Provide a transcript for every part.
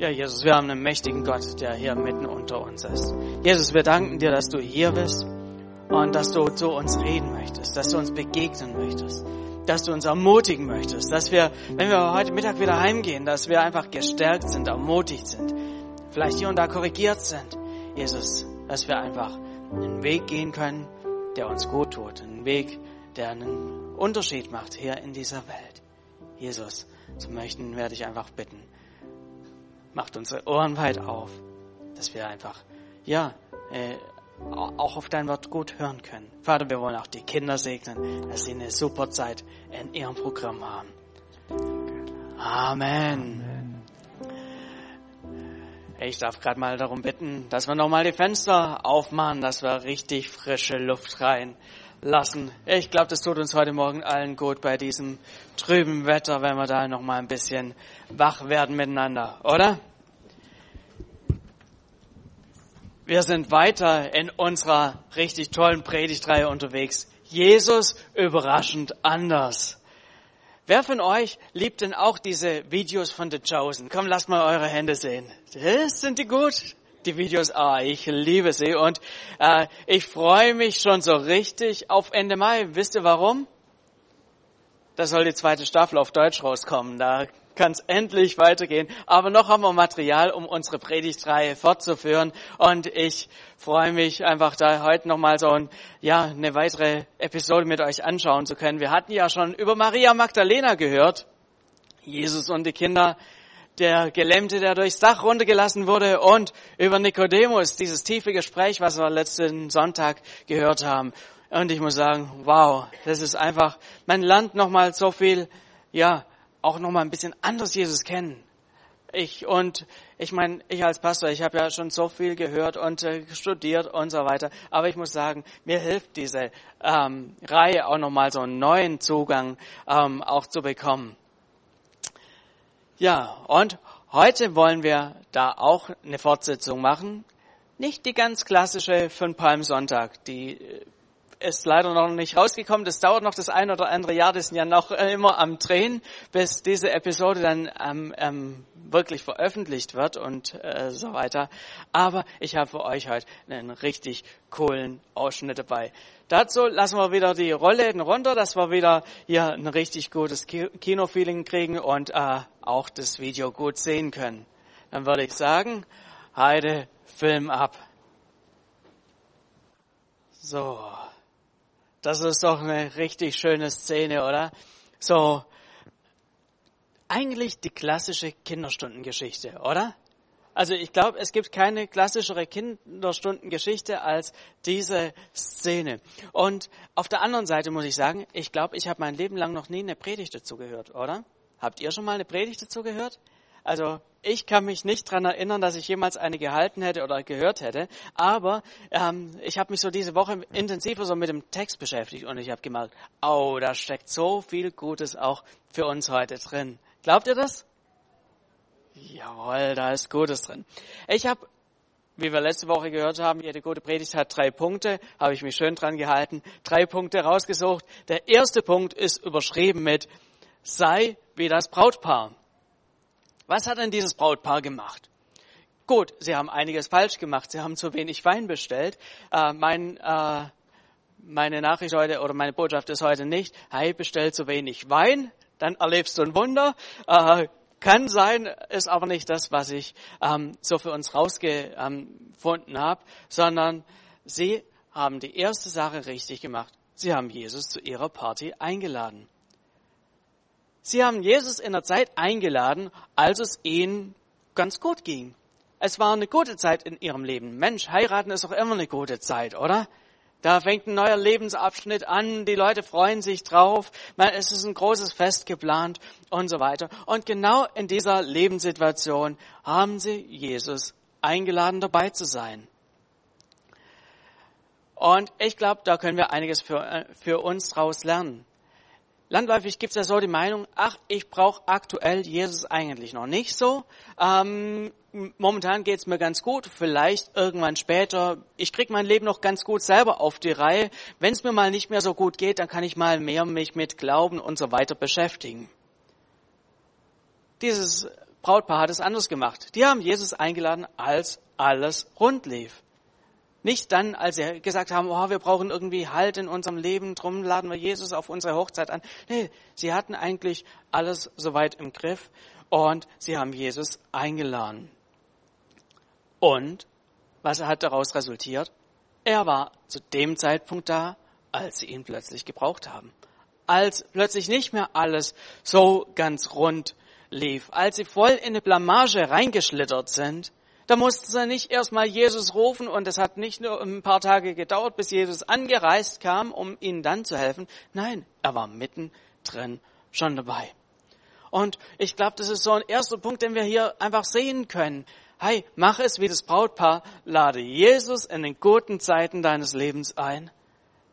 Ja, Jesus, wir haben einen mächtigen Gott, der hier mitten unter uns ist. Jesus, wir danken dir, dass du hier bist und dass du zu uns reden möchtest, dass du uns begegnen möchtest, dass du uns ermutigen möchtest, dass wir, wenn wir heute Mittag wieder heimgehen, dass wir einfach gestärkt sind, ermutigt sind, vielleicht hier und da korrigiert sind. Jesus, dass wir einfach einen Weg gehen können, der uns gut tut, einen Weg, der einen Unterschied macht hier in dieser Welt. Jesus, zu möchten werde ich einfach bitten, macht unsere Ohren weit auf, dass wir einfach, ja, äh, auch auf dein Wort gut hören können. Vater, wir wollen auch die Kinder segnen, dass sie eine super Zeit in ihrem Programm haben. Amen. Ich darf gerade mal darum bitten, dass wir nochmal die Fenster aufmachen, dass wir richtig frische Luft reinlassen. Ich glaube, das tut uns heute Morgen allen gut bei diesem trüben Wetter, wenn wir da nochmal ein bisschen wach werden miteinander, oder? Wir sind weiter in unserer richtig tollen Predigtreihe unterwegs. Jesus überraschend anders. Wer von euch liebt denn auch diese Videos von The Chosen? Komm, lasst mal eure Hände sehen. Sind die gut? Die Videos, ah, ich liebe sie und äh, ich freue mich schon so richtig auf Ende Mai. Wisst ihr warum? Da soll die zweite Staffel auf Deutsch rauskommen. Da kann es endlich weitergehen. Aber noch haben wir Material, um unsere Predigtreihe fortzuführen. Und ich freue mich einfach da heute nochmal so ein, ja, eine weitere Episode mit euch anschauen zu können. Wir hatten ja schon über Maria Magdalena gehört. Jesus und die Kinder, der Gelähmte, der durchs Dach runtergelassen wurde und über Nikodemus, dieses tiefe Gespräch, was wir letzten Sonntag gehört haben. Und ich muss sagen, wow, das ist einfach, man lernt nochmal so viel, ja, auch noch mal ein bisschen anders Jesus kennen. Ich und ich meine, ich als Pastor, ich habe ja schon so viel gehört und äh, studiert und so weiter. Aber ich muss sagen, mir hilft diese ähm, Reihe auch noch mal so einen neuen Zugang ähm, auch zu bekommen. Ja, und heute wollen wir da auch eine Fortsetzung machen. Nicht die ganz klassische von Palmsonntag, die äh, ist leider noch nicht rausgekommen. Das dauert noch das ein oder andere Jahr. Das sind ja noch immer am Drehen, bis diese Episode dann ähm, ähm, wirklich veröffentlicht wird und äh, so weiter. Aber ich habe für euch heute einen richtig coolen Ausschnitt dabei. Dazu lassen wir wieder die Rollläden runter, dass wir wieder hier ein richtig gutes Kinofeeling kriegen und äh, auch das Video gut sehen können. Dann würde ich sagen, Heide, Film ab. So. Das ist doch eine richtig schöne Szene, oder? So, eigentlich die klassische Kinderstundengeschichte, oder? Also ich glaube, es gibt keine klassischere Kinderstundengeschichte als diese Szene. Und auf der anderen Seite muss ich sagen, ich glaube, ich habe mein Leben lang noch nie eine Predigt dazu gehört, oder? Habt ihr schon mal eine Predigt dazu gehört? Also ich kann mich nicht dran erinnern, dass ich jemals eine gehalten hätte oder gehört hätte, aber ähm, ich habe mich so diese Woche intensiver so mit dem Text beschäftigt und ich habe gemerkt, oh, da steckt so viel Gutes auch für uns heute drin. Glaubt ihr das? Jawohl, da ist Gutes drin. Ich habe, wie wir letzte Woche gehört haben, jede gute Predigt hat drei Punkte, habe ich mich schön dran gehalten, drei Punkte rausgesucht. Der erste Punkt ist überschrieben mit, sei wie das Brautpaar. Was hat denn dieses Brautpaar gemacht? Gut, sie haben einiges falsch gemacht. Sie haben zu wenig Wein bestellt. Äh, mein, äh, meine Nachricht heute oder meine Botschaft ist heute nicht, hey, bestell zu wenig Wein, dann erlebst du ein Wunder. Äh, kann sein, ist aber nicht das, was ich ähm, so für uns rausgefunden habe, sondern sie haben die erste Sache richtig gemacht. Sie haben Jesus zu ihrer Party eingeladen. Sie haben Jesus in der Zeit eingeladen, als es ihnen ganz gut ging. Es war eine gute Zeit in ihrem Leben. Mensch, heiraten ist doch immer eine gute Zeit, oder? Da fängt ein neuer Lebensabschnitt an, die Leute freuen sich drauf, es ist ein großes Fest geplant und so weiter. Und genau in dieser Lebenssituation haben sie Jesus eingeladen, dabei zu sein. Und ich glaube, da können wir einiges für, äh, für uns draus lernen. Landläufig gibt es ja so die Meinung, ach, ich brauche aktuell Jesus eigentlich noch nicht so. Ähm, momentan geht's mir ganz gut, vielleicht irgendwann später. Ich krieg mein Leben noch ganz gut selber auf die Reihe. Wenn es mir mal nicht mehr so gut geht, dann kann ich mal mehr mich mit Glauben und so weiter beschäftigen. Dieses Brautpaar hat es anders gemacht. Die haben Jesus eingeladen, als alles rund lief. Nicht dann, als sie gesagt haben, oh, wir brauchen irgendwie Halt in unserem Leben, drum laden wir Jesus auf unsere Hochzeit an. Nee, sie hatten eigentlich alles soweit im Griff und sie haben Jesus eingeladen. Und was hat daraus resultiert? Er war zu dem Zeitpunkt da, als sie ihn plötzlich gebraucht haben. Als plötzlich nicht mehr alles so ganz rund lief, als sie voll in eine Blamage reingeschlittert sind, da mussten sie nicht erstmal Jesus rufen und es hat nicht nur ein paar Tage gedauert, bis Jesus angereist kam, um ihnen dann zu helfen. Nein, er war mittendrin schon dabei. Und ich glaube, das ist so ein erster Punkt, den wir hier einfach sehen können. Hey, mach es wie das Brautpaar, lade Jesus in den guten Zeiten deines Lebens ein.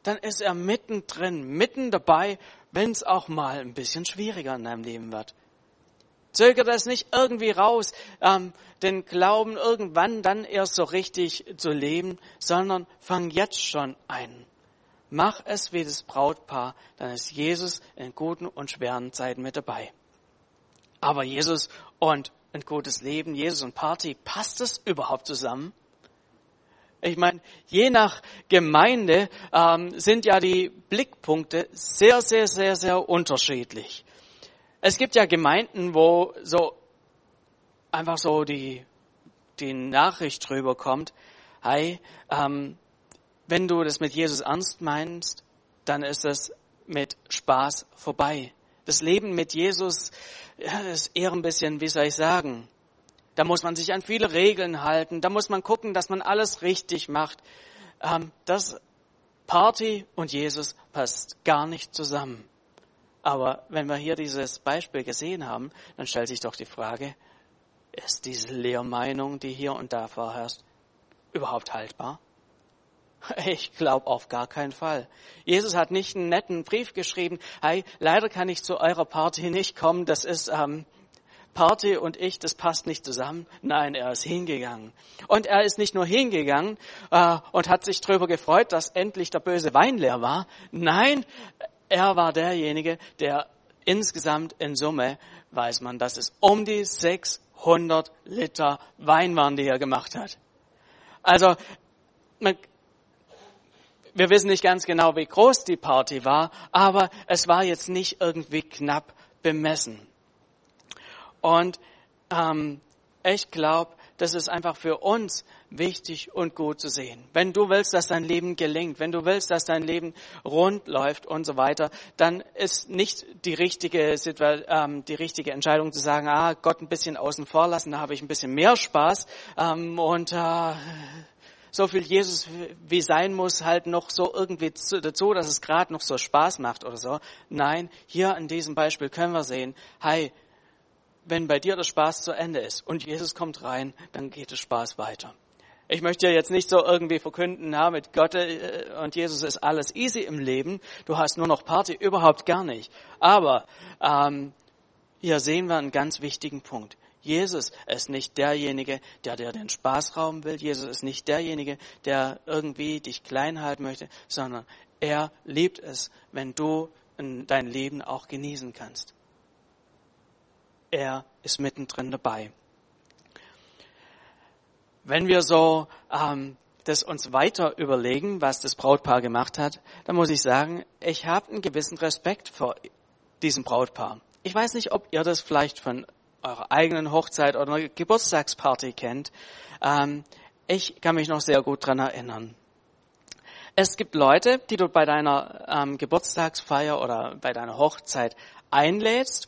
Dann ist er mittendrin, mitten dabei, wenn es auch mal ein bisschen schwieriger in deinem Leben wird. Zöger das nicht irgendwie raus, ähm, den Glauben irgendwann dann erst so richtig zu leben, sondern fang jetzt schon ein. Mach es wie das Brautpaar, dann ist Jesus in guten und schweren Zeiten mit dabei. Aber Jesus und ein gutes Leben, Jesus und Party, passt es überhaupt zusammen? Ich meine, je nach Gemeinde ähm, sind ja die Blickpunkte sehr, sehr, sehr, sehr unterschiedlich. Es gibt ja Gemeinden, wo so einfach so die, die Nachricht drüber kommt, hey, ähm, wenn du das mit Jesus ernst meinst, dann ist es mit Spaß vorbei. Das Leben mit Jesus ist eher ein bisschen, wie soll ich sagen, da muss man sich an viele Regeln halten, da muss man gucken, dass man alles richtig macht. Ähm, das Party und Jesus passt gar nicht zusammen. Aber wenn wir hier dieses Beispiel gesehen haben, dann stellt sich doch die Frage, ist diese Lehrmeinung, die hier und da vorherrscht, überhaupt haltbar? Ich glaube auf gar keinen Fall. Jesus hat nicht einen netten Brief geschrieben, hey, leider kann ich zu eurer Party nicht kommen, das ist ähm, Party und ich, das passt nicht zusammen. Nein, er ist hingegangen. Und er ist nicht nur hingegangen äh, und hat sich darüber gefreut, dass endlich der böse Wein leer war. Nein, er war derjenige, der insgesamt in Summe, weiß man, dass es um die 600 Liter Wein waren, die er gemacht hat. Also, man, wir wissen nicht ganz genau, wie groß die Party war, aber es war jetzt nicht irgendwie knapp bemessen. Und ähm, ich glaube, das ist einfach für uns wichtig und gut zu sehen. Wenn du willst, dass dein Leben gelingt, wenn du willst, dass dein Leben rund läuft und so weiter, dann ist nicht die richtige, ähm, die richtige Entscheidung zu sagen, ah, Gott ein bisschen außen vor lassen, da habe ich ein bisschen mehr Spaß ähm, und äh, so viel Jesus wie sein muss, halt noch so irgendwie dazu, dass es gerade noch so Spaß macht oder so. Nein, hier in diesem Beispiel können wir sehen, hey, wenn bei dir der Spaß zu Ende ist und Jesus kommt rein, dann geht der Spaß weiter. Ich möchte jetzt nicht so irgendwie verkünden, na, mit Gott äh, und Jesus ist alles easy im Leben. Du hast nur noch Party, überhaupt gar nicht. Aber ähm, hier sehen wir einen ganz wichtigen Punkt. Jesus ist nicht derjenige, der dir den Spaß rauben will. Jesus ist nicht derjenige, der irgendwie dich klein halten möchte, sondern er liebt es, wenn du dein Leben auch genießen kannst. Er ist mittendrin dabei. Wenn wir so ähm, das uns weiter überlegen, was das Brautpaar gemacht hat, dann muss ich sagen, ich habe einen gewissen Respekt vor diesem Brautpaar. Ich weiß nicht, ob ihr das vielleicht von eurer eigenen Hochzeit oder einer Geburtstagsparty kennt. Ähm, ich kann mich noch sehr gut dran erinnern. Es gibt Leute, die du bei deiner ähm, Geburtstagsfeier oder bei deiner Hochzeit einlädst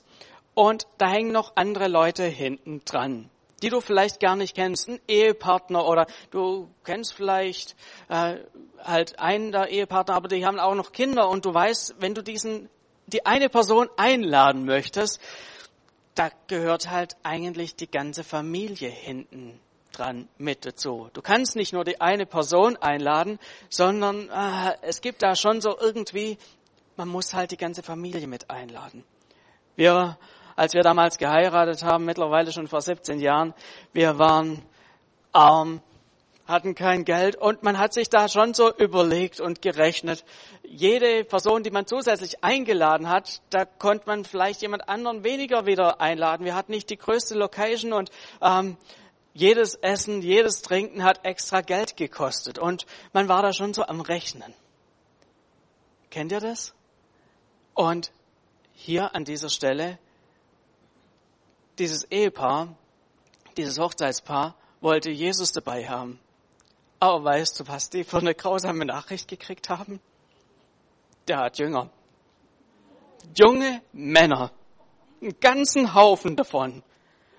und da hängen noch andere Leute hinten dran die du vielleicht gar nicht kennst, ein Ehepartner oder du kennst vielleicht äh, halt einen der Ehepartner, aber die haben auch noch Kinder und du weißt, wenn du diesen die eine Person einladen möchtest, da gehört halt eigentlich die ganze Familie hinten dran mit dazu. Du kannst nicht nur die eine Person einladen, sondern äh, es gibt da schon so irgendwie, man muss halt die ganze Familie mit einladen. Wir als wir damals geheiratet haben, mittlerweile schon vor 17 Jahren, wir waren arm, hatten kein Geld und man hat sich da schon so überlegt und gerechnet. Jede Person, die man zusätzlich eingeladen hat, da konnte man vielleicht jemand anderen weniger wieder einladen. Wir hatten nicht die größte Location und ähm, jedes Essen, jedes Trinken hat extra Geld gekostet und man war da schon so am Rechnen. Kennt ihr das? Und hier an dieser Stelle, dieses Ehepaar, dieses Hochzeitspaar wollte Jesus dabei haben. Aber weißt du, was die für eine grausame Nachricht gekriegt haben? Der hat Jünger. Junge Männer. Einen ganzen Haufen davon.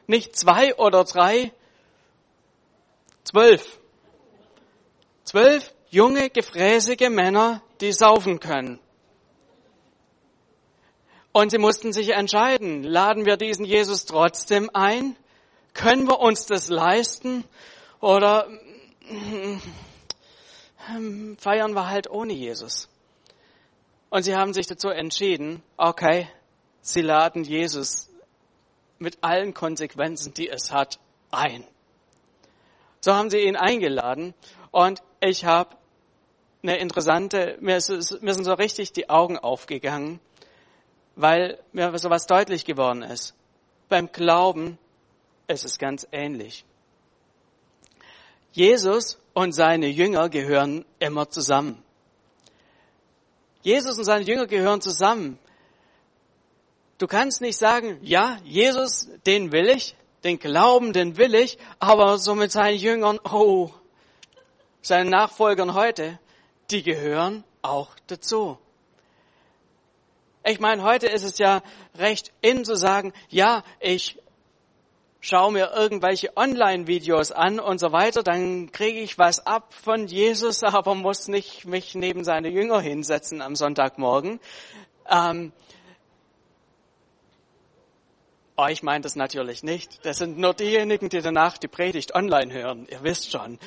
Nicht zwei oder drei, zwölf. Zwölf junge, gefräßige Männer, die saufen können. Und sie mussten sich entscheiden, laden wir diesen Jesus trotzdem ein? Können wir uns das leisten? Oder ähm, feiern wir halt ohne Jesus. Und sie haben sich dazu entschieden, okay, sie laden Jesus mit allen Konsequenzen, die es hat, ein. So haben sie ihn eingeladen und ich habe eine interessante, mir, mir sind so richtig die Augen aufgegangen, weil mir so was deutlich geworden ist. Beim Glauben ist es ganz ähnlich. Jesus und seine Jünger gehören immer zusammen. Jesus und seine Jünger gehören zusammen. Du kannst nicht sagen, ja, Jesus, den will ich, den Glauben, den will ich, aber so mit seinen Jüngern, oh, seinen Nachfolgern heute, die gehören auch dazu. Ich meine, heute ist es ja recht in zu sagen, ja, ich schaue mir irgendwelche Online-Videos an und so weiter, dann kriege ich was ab von Jesus, aber muss nicht mich neben seine Jünger hinsetzen am Sonntagmorgen. Ähm, ich meine das natürlich nicht. Das sind nur diejenigen, die danach die Predigt online hören. Ihr wisst schon.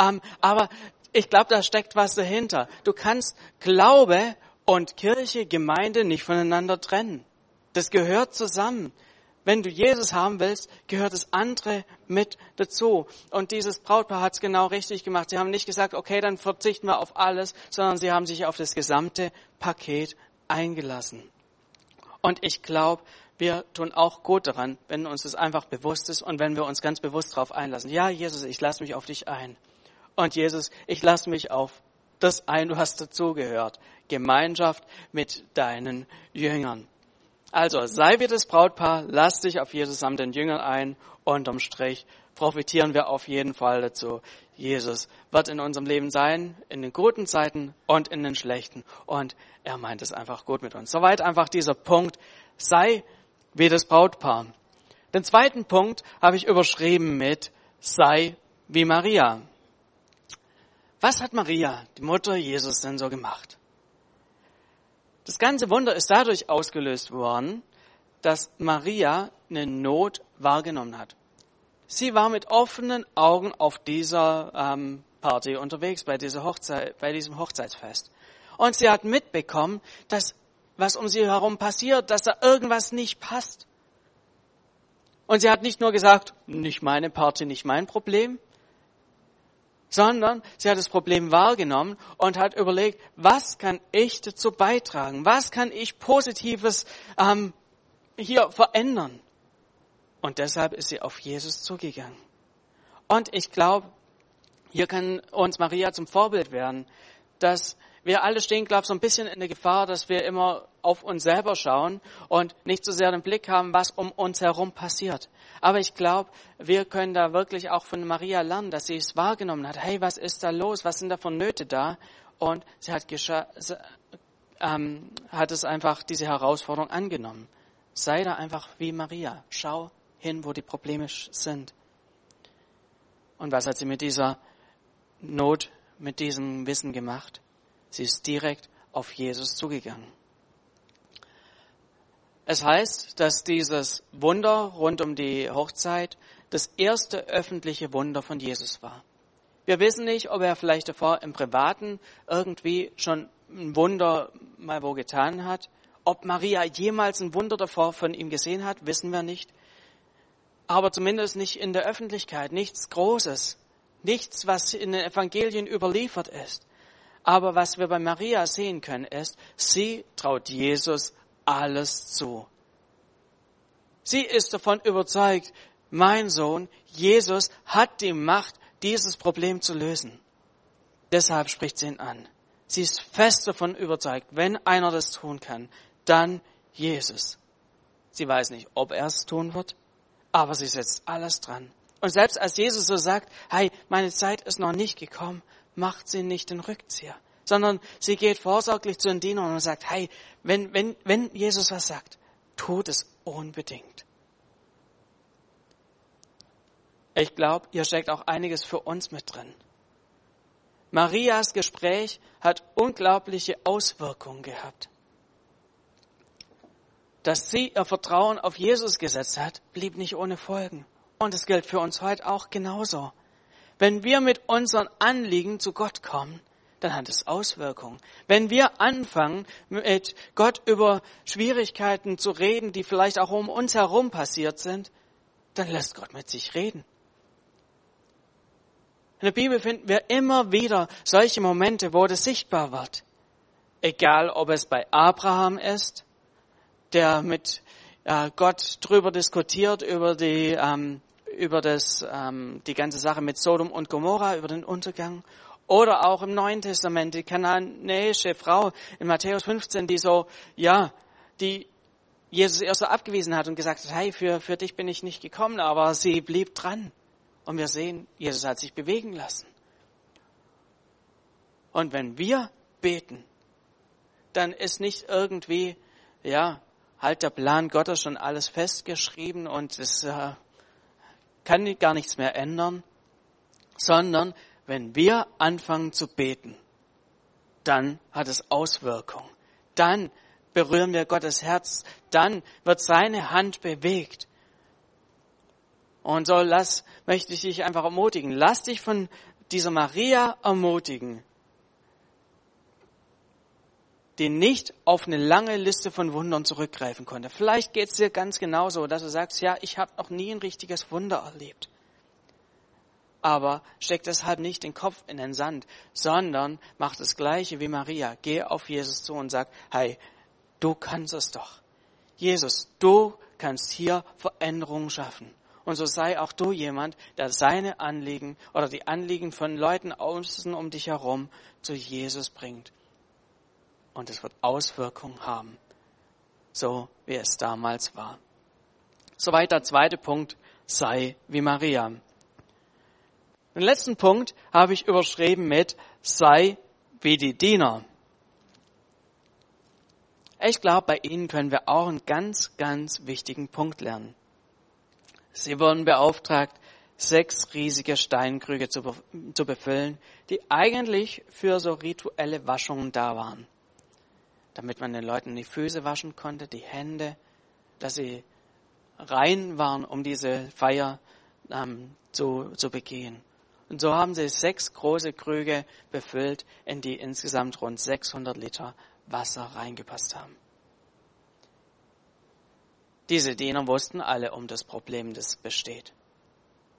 Ähm, aber ich glaube, da steckt was dahinter. Du kannst Glaube und Kirche, Gemeinde nicht voneinander trennen. Das gehört zusammen. Wenn du Jesus haben willst, gehört das andere mit dazu. Und dieses Brautpaar hat es genau richtig gemacht. Sie haben nicht gesagt, okay, dann verzichten wir auf alles, sondern sie haben sich auf das gesamte Paket eingelassen. Und ich glaube, wir tun auch gut daran, wenn uns das einfach bewusst ist und wenn wir uns ganz bewusst darauf einlassen. Ja, Jesus, ich lasse mich auf dich ein. Und Jesus, ich lasse mich auf das ein, was dazugehört. Gemeinschaft mit deinen Jüngern. Also sei wie das Brautpaar, lass dich auf Jesus samt den Jüngern ein. Unterm Strich profitieren wir auf jeden Fall dazu. Jesus wird in unserem Leben sein, in den guten Zeiten und in den schlechten. Und er meint es einfach gut mit uns. Soweit einfach dieser Punkt. Sei wie das Brautpaar. Den zweiten Punkt habe ich überschrieben mit sei wie Maria. Was hat Maria, die Mutter Jesus, denn so gemacht? Das ganze Wunder ist dadurch ausgelöst worden, dass Maria eine Not wahrgenommen hat. Sie war mit offenen Augen auf dieser ähm, Party unterwegs, bei, dieser Hochzeit, bei diesem Hochzeitsfest. Und sie hat mitbekommen, dass was um sie herum passiert, dass da irgendwas nicht passt. Und sie hat nicht nur gesagt, nicht meine Party, nicht mein Problem, sondern sie hat das Problem wahrgenommen und hat überlegt, was kann ich dazu beitragen? Was kann ich Positives ähm, hier verändern? Und deshalb ist sie auf Jesus zugegangen. Und ich glaube, hier kann uns Maria zum Vorbild werden, dass wir alle stehen, glaube ich, so ein bisschen in der Gefahr, dass wir immer auf uns selber schauen und nicht so sehr den Blick haben, was um uns herum passiert. Aber ich glaube, wir können da wirklich auch von Maria lernen, dass sie es wahrgenommen hat. Hey, was ist da los? Was sind da für Nöte da? Und sie hat, sie, ähm, hat es einfach, diese Herausforderung angenommen. Sei da einfach wie Maria. Schau hin, wo die Probleme sind. Und was hat sie mit dieser Not, mit diesem Wissen gemacht? Sie ist direkt auf Jesus zugegangen. Es heißt, dass dieses Wunder rund um die Hochzeit das erste öffentliche Wunder von Jesus war. Wir wissen nicht, ob er vielleicht davor im Privaten irgendwie schon ein Wunder mal wo getan hat. Ob Maria jemals ein Wunder davor von ihm gesehen hat, wissen wir nicht. Aber zumindest nicht in der Öffentlichkeit, nichts Großes. Nichts, was in den Evangelien überliefert ist. Aber was wir bei Maria sehen können, ist, sie traut Jesus alles zu. Sie ist davon überzeugt, mein Sohn, Jesus, hat die Macht, dieses Problem zu lösen. Deshalb spricht sie ihn an. Sie ist fest davon überzeugt, wenn einer das tun kann, dann Jesus. Sie weiß nicht, ob er es tun wird, aber sie setzt alles dran. Und selbst als Jesus so sagt, hey, meine Zeit ist noch nicht gekommen, macht sie nicht den Rückzieher, sondern sie geht vorsorglich zu den Dienern und sagt, hey, wenn, wenn, wenn Jesus was sagt, tut es unbedingt. Ich glaube, hier steckt auch einiges für uns mit drin. Marias Gespräch hat unglaubliche Auswirkungen gehabt. Dass sie ihr Vertrauen auf Jesus gesetzt hat, blieb nicht ohne Folgen. Und es gilt für uns heute auch genauso. Wenn wir mit unseren Anliegen zu Gott kommen, dann hat es Auswirkungen. Wenn wir anfangen, mit Gott über Schwierigkeiten zu reden, die vielleicht auch um uns herum passiert sind, dann lässt Gott mit sich reden. In der Bibel finden wir immer wieder solche Momente, wo das sichtbar wird. Egal, ob es bei Abraham ist, der mit äh, Gott drüber diskutiert, über die, ähm, über das, ähm, die ganze Sache mit Sodom und Gomorra, über den Untergang. Oder auch im Neuen Testament, die kananäische Frau in Matthäus 15, die so, ja, die Jesus erst so abgewiesen hat und gesagt hat, hey, für, für dich bin ich nicht gekommen, aber sie blieb dran. Und wir sehen, Jesus hat sich bewegen lassen. Und wenn wir beten, dann ist nicht irgendwie, ja, halt der Plan Gottes schon alles festgeschrieben und es äh, kann gar nichts mehr ändern, sondern wenn wir anfangen zu beten, dann hat es Auswirkungen. Dann berühren wir Gottes Herz, dann wird seine Hand bewegt. Und so lass, möchte ich dich einfach ermutigen. Lass dich von dieser Maria ermutigen, die nicht auf eine lange Liste von Wundern zurückgreifen konnte. Vielleicht geht es dir ganz genauso, dass du sagst, ja, ich habe noch nie ein richtiges Wunder erlebt. Aber steck deshalb nicht den Kopf in den Sand, sondern mach das Gleiche wie Maria. Geh auf Jesus zu und sag, hey, du kannst es doch. Jesus, du kannst hier Veränderungen schaffen. Und so sei auch du jemand, der seine Anliegen oder die Anliegen von Leuten außen um dich herum zu Jesus bringt. Und es wird Auswirkungen haben, so wie es damals war. Soweit der zweite Punkt, sei wie Maria. Den letzten Punkt habe ich überschrieben mit sei wie die Diener. Ich glaube, bei Ihnen können wir auch einen ganz, ganz wichtigen Punkt lernen. Sie wurden beauftragt, sechs riesige Steinkrüge zu, befüllen, die eigentlich für so rituelle Waschungen da waren. Damit man den Leuten die Füße waschen konnte, die Hände, dass sie rein waren, um diese Feier ähm, zu, zu begehen. Und so haben sie sechs große Krüge befüllt, in die insgesamt rund 600 Liter Wasser reingepasst haben. Diese Diener wussten alle um das Problem, das besteht.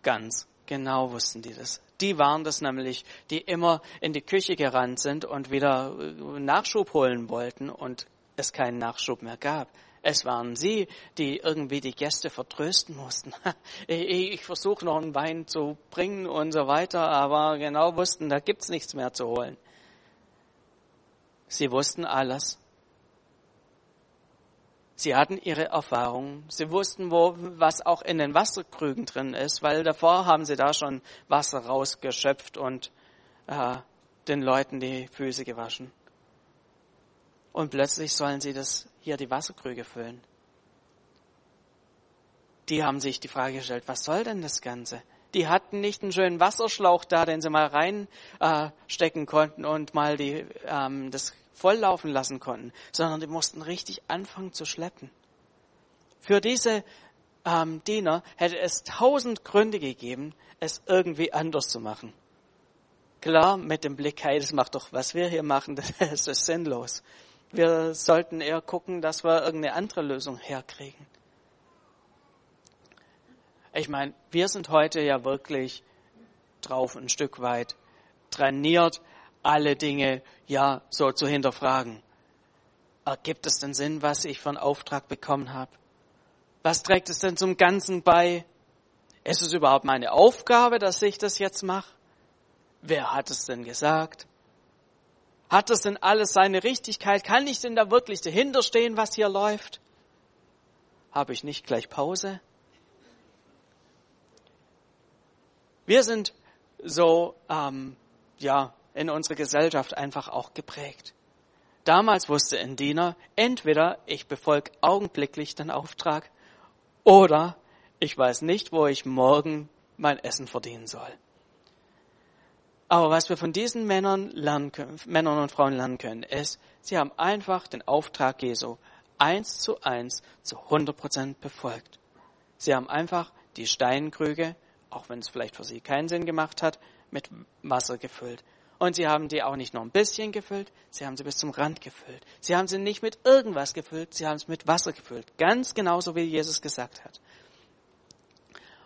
Ganz genau wussten die das. Die waren das nämlich, die immer in die Küche gerannt sind und wieder äh, Nachschub holen wollten und es keinen Nachschub mehr gab. Es waren sie, die irgendwie die Gäste vertrösten mussten. Ich versuche noch einen Wein zu bringen und so weiter, aber genau wussten, da gibt's nichts mehr zu holen. Sie wussten alles Sie hatten ihre Erfahrungen. Sie wussten, wo, was auch in den Wasserkrügen drin ist, weil davor haben sie da schon Wasser rausgeschöpft und äh, den Leuten die Füße gewaschen. Und plötzlich sollen sie das hier die Wasserkrüge füllen. Die haben sich die Frage gestellt, was soll denn das Ganze? Die hatten nicht einen schönen Wasserschlauch da, den sie mal reinstecken äh, konnten und mal die, ähm, das volllaufen lassen konnten, sondern die mussten richtig anfangen zu schleppen. Für diese ähm, Diener hätte es tausend Gründe gegeben, es irgendwie anders zu machen. Klar, mit dem Blick, hey, das macht doch, was wir hier machen, das ist sinnlos. Wir sollten eher gucken, dass wir irgendeine andere Lösung herkriegen. Ich meine, wir sind heute ja wirklich drauf ein Stück weit trainiert, alle Dinge ja so zu hinterfragen. Ergibt es denn Sinn, was ich einen Auftrag bekommen habe? Was trägt es denn zum Ganzen bei? Ist es überhaupt meine Aufgabe, dass ich das jetzt mache? Wer hat es denn gesagt? Hat das denn alles seine Richtigkeit? Kann ich denn da wirklich dahinter stehen, was hier läuft? Habe ich nicht gleich Pause? Wir sind so, ähm, ja, in unserer Gesellschaft einfach auch geprägt. Damals wusste ein Diener, entweder ich befolge augenblicklich den Auftrag oder ich weiß nicht, wo ich morgen mein Essen verdienen soll. Aber was wir von diesen Männern, lernen können, Männern und Frauen lernen können, ist, sie haben einfach den Auftrag Jesu eins zu eins zu 100 Prozent befolgt. Sie haben einfach die Steinkrüge, auch wenn es vielleicht für sie keinen Sinn gemacht hat, mit Wasser gefüllt. Und sie haben die auch nicht nur ein bisschen gefüllt, sie haben sie bis zum Rand gefüllt. Sie haben sie nicht mit irgendwas gefüllt, sie haben es mit Wasser gefüllt. Ganz genauso wie Jesus gesagt hat.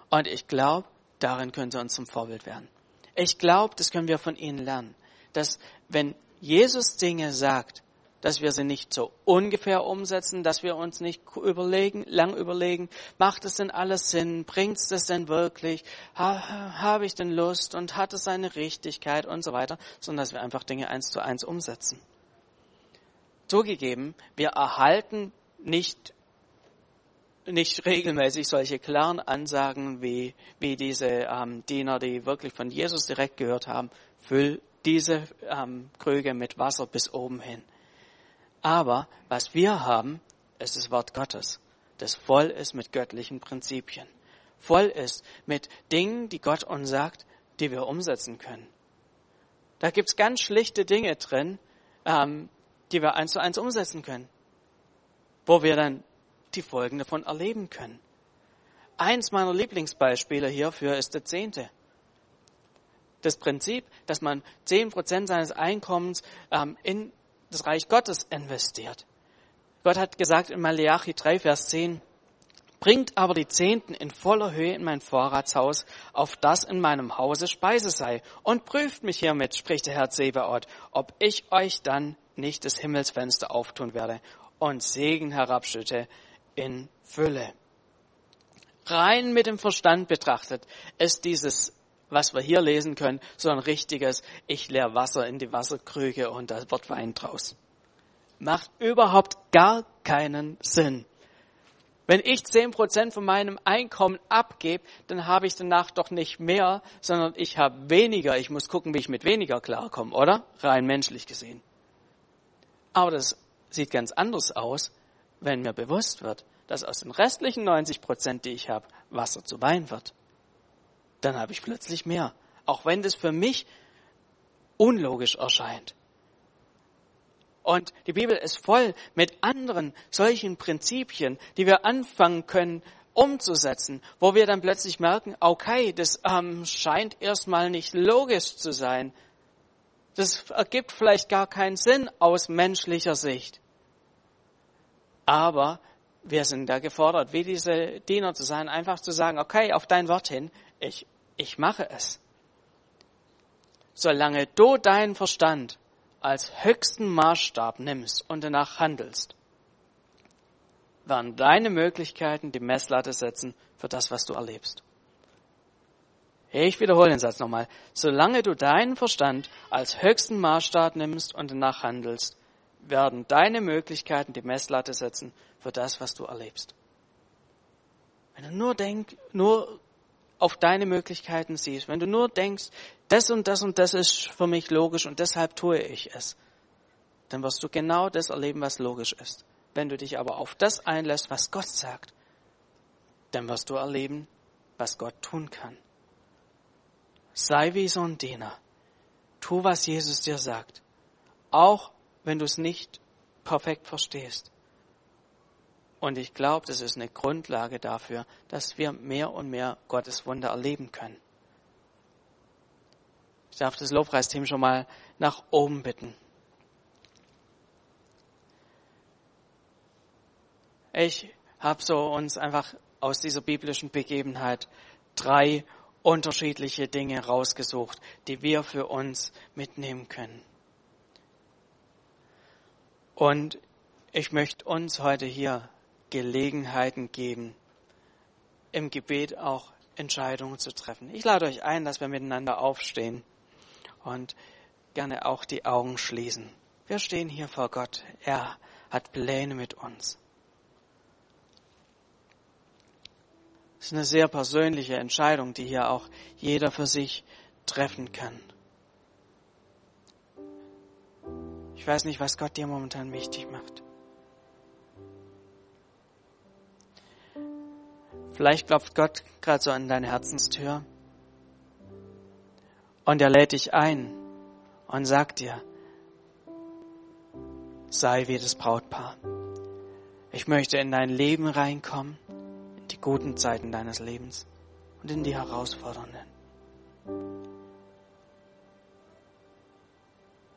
Und ich glaube, darin können sie uns zum Vorbild werden. Ich glaube, das können wir von ihnen lernen. Dass wenn Jesus Dinge sagt, dass wir sie nicht so ungefähr umsetzen, dass wir uns nicht überlegen, lang überlegen, macht es denn alles Sinn, bringt es das denn wirklich, ha, habe ich denn Lust und hat es seine Richtigkeit und so weiter, sondern dass wir einfach Dinge eins zu eins umsetzen. Zugegeben, wir erhalten nicht nicht regelmäßig solche klaren Ansagen wie, wie diese ähm, Diener, die wirklich von Jesus direkt gehört haben, füll diese ähm, Krüge mit Wasser bis oben hin. Aber was wir haben, ist das Wort Gottes, das voll ist mit göttlichen Prinzipien, voll ist mit Dingen, die Gott uns sagt, die wir umsetzen können. Da gibt's ganz schlichte Dinge drin, ähm, die wir eins zu eins umsetzen können, wo wir dann die Folgen davon erleben können. Eins meiner Lieblingsbeispiele hierfür ist der Zehnte. Das Prinzip, dass man zehn Prozent seines Einkommens ähm, in das Reich Gottes investiert. Gott hat gesagt in Malachi 3, Vers 10, Bringt aber die Zehnten in voller Höhe in mein Vorratshaus, auf das in meinem Hause Speise sei, und prüft mich hiermit, spricht der Herr Zebaoth, ob ich euch dann nicht das Himmelsfenster auftun werde und Segen herabschütte in Fülle. Rein mit dem Verstand betrachtet ist dieses was wir hier lesen können, so ein richtiges, ich leer Wasser in die Wasserkrüge und da wird Wein draus. Macht überhaupt gar keinen Sinn. Wenn ich zehn Prozent von meinem Einkommen abgebe, dann habe ich danach doch nicht mehr, sondern ich habe weniger. Ich muss gucken, wie ich mit weniger klarkomme, oder? Rein menschlich gesehen. Aber das sieht ganz anders aus, wenn mir bewusst wird, dass aus den restlichen 90 Prozent, die ich habe, Wasser zu Wein wird dann habe ich plötzlich mehr. Auch wenn das für mich unlogisch erscheint. Und die Bibel ist voll mit anderen solchen Prinzipien, die wir anfangen können umzusetzen, wo wir dann plötzlich merken, okay, das ähm, scheint erstmal nicht logisch zu sein. Das ergibt vielleicht gar keinen Sinn aus menschlicher Sicht. Aber wir sind da gefordert, wie diese Diener zu sein, einfach zu sagen, okay, auf dein Wort hin, ich ich mache es. Solange du deinen Verstand als höchsten Maßstab nimmst und danach handelst, werden deine Möglichkeiten die Messlatte setzen für das, was du erlebst. Ich wiederhole den Satz nochmal. Solange du deinen Verstand als höchsten Maßstab nimmst und danach handelst, werden deine Möglichkeiten die Messlatte setzen für das, was du erlebst. Wenn du nur denkst, nur auf deine Möglichkeiten siehst, wenn du nur denkst, das und das und das ist für mich logisch und deshalb tue ich es, dann wirst du genau das erleben, was logisch ist. Wenn du dich aber auf das einlässt, was Gott sagt, dann wirst du erleben, was Gott tun kann. Sei wie so ein Diener. Tu, was Jesus dir sagt. Auch wenn du es nicht perfekt verstehst. Und ich glaube, das ist eine Grundlage dafür, dass wir mehr und mehr Gottes Wunder erleben können. Ich darf das Lobpreisteam schon mal nach oben bitten. Ich habe so uns einfach aus dieser biblischen Begebenheit drei unterschiedliche Dinge rausgesucht, die wir für uns mitnehmen können. Und ich möchte uns heute hier Gelegenheiten geben, im Gebet auch Entscheidungen zu treffen. Ich lade euch ein, dass wir miteinander aufstehen und gerne auch die Augen schließen. Wir stehen hier vor Gott. Er hat Pläne mit uns. Es ist eine sehr persönliche Entscheidung, die hier auch jeder für sich treffen kann. Ich weiß nicht, was Gott dir momentan wichtig macht. Vielleicht klopft Gott gerade so an deine Herzenstür und er lädt dich ein und sagt dir, sei wie das Brautpaar. Ich möchte in dein Leben reinkommen, in die guten Zeiten deines Lebens und in die herausfordernden.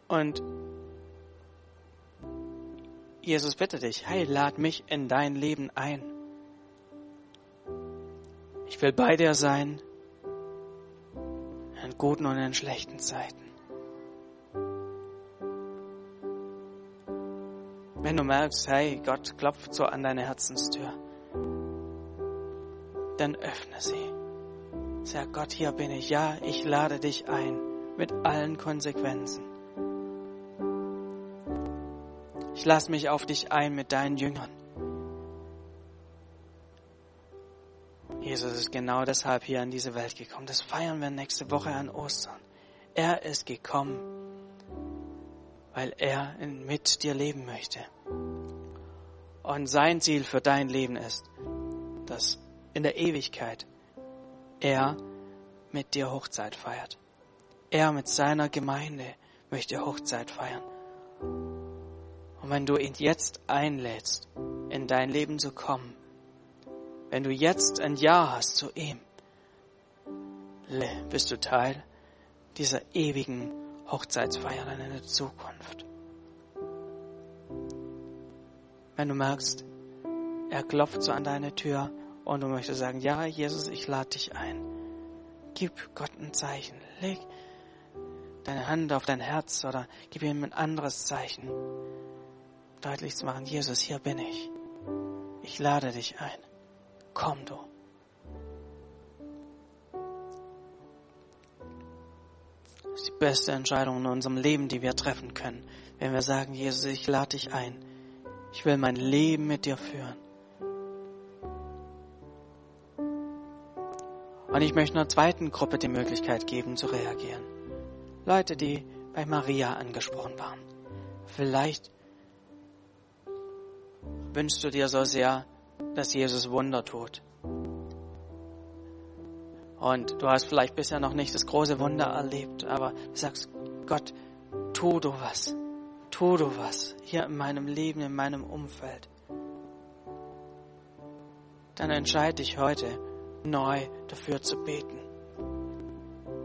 Und Jesus bitte dich, hey, lad mich in dein Leben ein. Ich will bei dir sein, in guten und in schlechten Zeiten. Wenn du merkst, hey, Gott klopft so an deine Herzenstür, dann öffne sie. Sag Gott, hier bin ich. Ja, ich lade dich ein mit allen Konsequenzen. Ich lasse mich auf dich ein mit deinen Jüngern. Jesus ist genau deshalb hier in diese Welt gekommen. Das feiern wir nächste Woche an Ostern. Er ist gekommen, weil er mit dir leben möchte. Und sein Ziel für dein Leben ist, dass in der Ewigkeit er mit dir Hochzeit feiert. Er mit seiner Gemeinde möchte Hochzeit feiern. Und wenn du ihn jetzt einlädst, in dein Leben zu kommen, wenn du jetzt ein Ja hast zu ihm, bist du Teil dieser ewigen Hochzeitsfeier in der Zukunft. Wenn du merkst, er klopft so an deine Tür und du möchtest sagen, ja, Jesus, ich lade dich ein. Gib Gott ein Zeichen. Leg deine Hand auf dein Herz oder gib ihm ein anderes Zeichen. Deutlich zu machen, Jesus, hier bin ich. Ich lade dich ein. Komm du. Das ist die beste Entscheidung in unserem Leben, die wir treffen können, wenn wir sagen, Jesus, ich lade dich ein. Ich will mein Leben mit dir führen. Und ich möchte einer zweiten Gruppe die Möglichkeit geben, zu reagieren. Leute, die bei Maria angesprochen waren. Vielleicht wünschst du dir so sehr, dass Jesus Wunder tut. Und du hast vielleicht bisher noch nicht das große Wunder erlebt, aber du sagst, Gott, tu du was. Tu du was hier in meinem Leben, in meinem Umfeld. Dann entscheide dich heute neu dafür zu beten.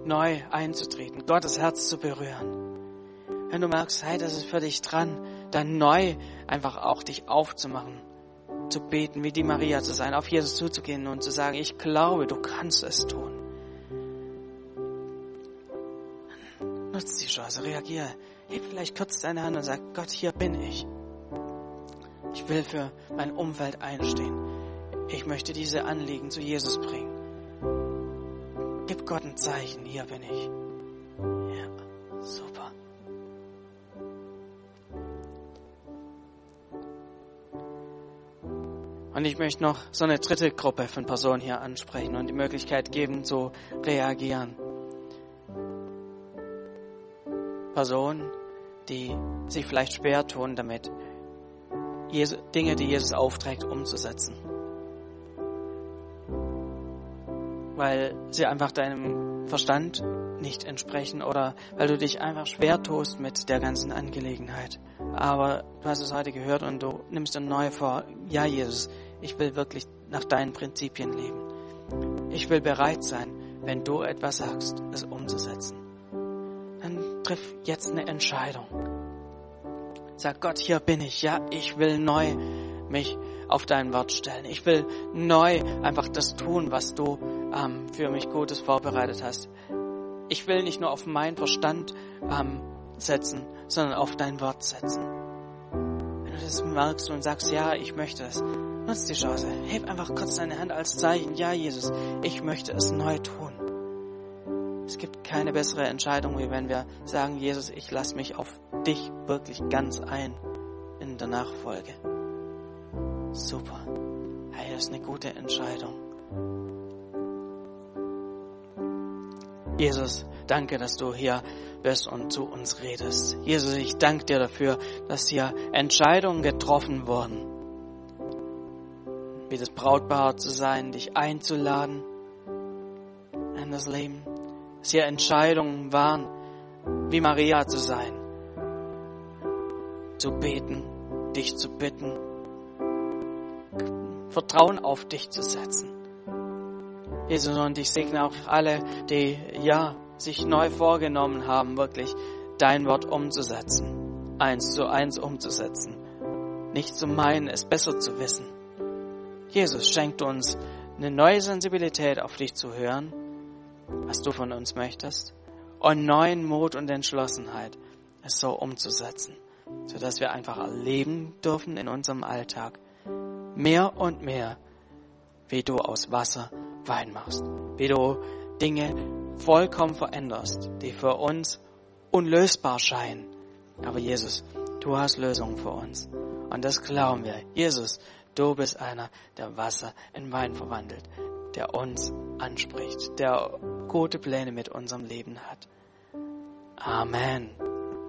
Neu einzutreten, Gottes Herz zu berühren. Wenn du merkst, hey, das ist für dich dran, dann neu einfach auch dich aufzumachen zu beten, wie die Maria zu sein, auf Jesus zuzugehen und zu sagen, ich glaube, du kannst es tun. Nutz die Chance, reagiere. Heb vielleicht kurz deine Hand und sag, Gott, hier bin ich. Ich will für mein Umfeld einstehen. Ich möchte diese Anliegen zu Jesus bringen. Gib Gott ein Zeichen, hier bin ich. Und ich möchte noch so eine dritte Gruppe von Personen hier ansprechen und die Möglichkeit geben zu reagieren. Personen, die sich vielleicht schwer tun damit, Dinge, die Jesus aufträgt, umzusetzen. Weil sie einfach deinem Verstand nicht entsprechen oder weil du dich einfach schwer tust mit der ganzen Angelegenheit. Aber du hast es heute gehört und du nimmst dir neu vor, ja Jesus, ich will wirklich nach deinen Prinzipien leben. Ich will bereit sein, wenn du etwas sagst, es umzusetzen. Dann triff jetzt eine Entscheidung. Sag Gott, hier bin ich. Ja, ich will neu mich auf dein Wort stellen. Ich will neu einfach das tun, was du ähm, für mich Gutes vorbereitet hast. Ich will nicht nur auf meinen Verstand ähm, setzen, sondern auf dein Wort setzen. Das merkst und sagst, ja, ich möchte es, nutz die Chance. Heb einfach kurz deine Hand als Zeichen. Ja, Jesus, ich möchte es neu tun. Es gibt keine bessere Entscheidung, wie wenn wir sagen, Jesus, ich lasse mich auf dich wirklich ganz ein in der Nachfolge. Super. Hey, das ist eine gute Entscheidung. Jesus, danke, dass du hier bist und zu uns redest. Jesus, ich danke dir dafür, dass hier Entscheidungen getroffen wurden. Wie das Brautpaar zu sein, dich einzuladen in das Leben. Dass hier Entscheidungen waren, wie Maria zu sein. Zu beten, dich zu bitten. Vertrauen auf dich zu setzen. Jesus, und ich segne auch alle, die, ja, sich neu vorgenommen haben, wirklich dein Wort umzusetzen. Eins zu eins umzusetzen. Nicht zu meinen, es besser zu wissen. Jesus, schenkt uns eine neue Sensibilität auf dich zu hören, was du von uns möchtest, und neuen Mut und Entschlossenheit, es so umzusetzen, sodass wir einfach erleben dürfen in unserem Alltag, mehr und mehr, wie du aus Wasser Wein machst, wie du Dinge vollkommen veränderst, die für uns unlösbar scheinen. Aber Jesus, du hast Lösungen für uns. Und das glauben wir. Jesus, du bist einer, der Wasser in Wein verwandelt, der uns anspricht, der gute Pläne mit unserem Leben hat. Amen.